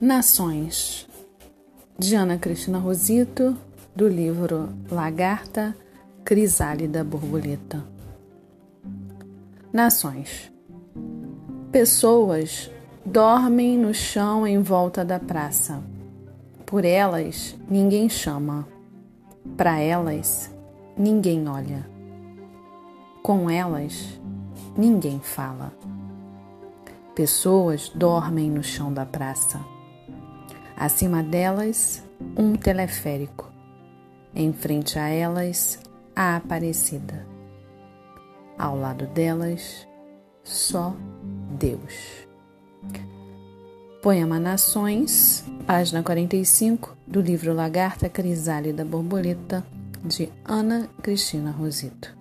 Nações, de Ana Cristina Rosito, do livro Lagarta, Crisálida, Borboleta. Nações. Pessoas dormem no chão em volta da praça. Por elas, ninguém chama. Para elas, ninguém olha. Com elas, ninguém fala. Pessoas dormem no chão da praça. Acima delas, um teleférico. Em frente a elas, a Aparecida. Ao lado delas, só Deus. Poema Nações, página 45, do livro Lagarta Crisálida Borboleta, de Ana Cristina Rosito.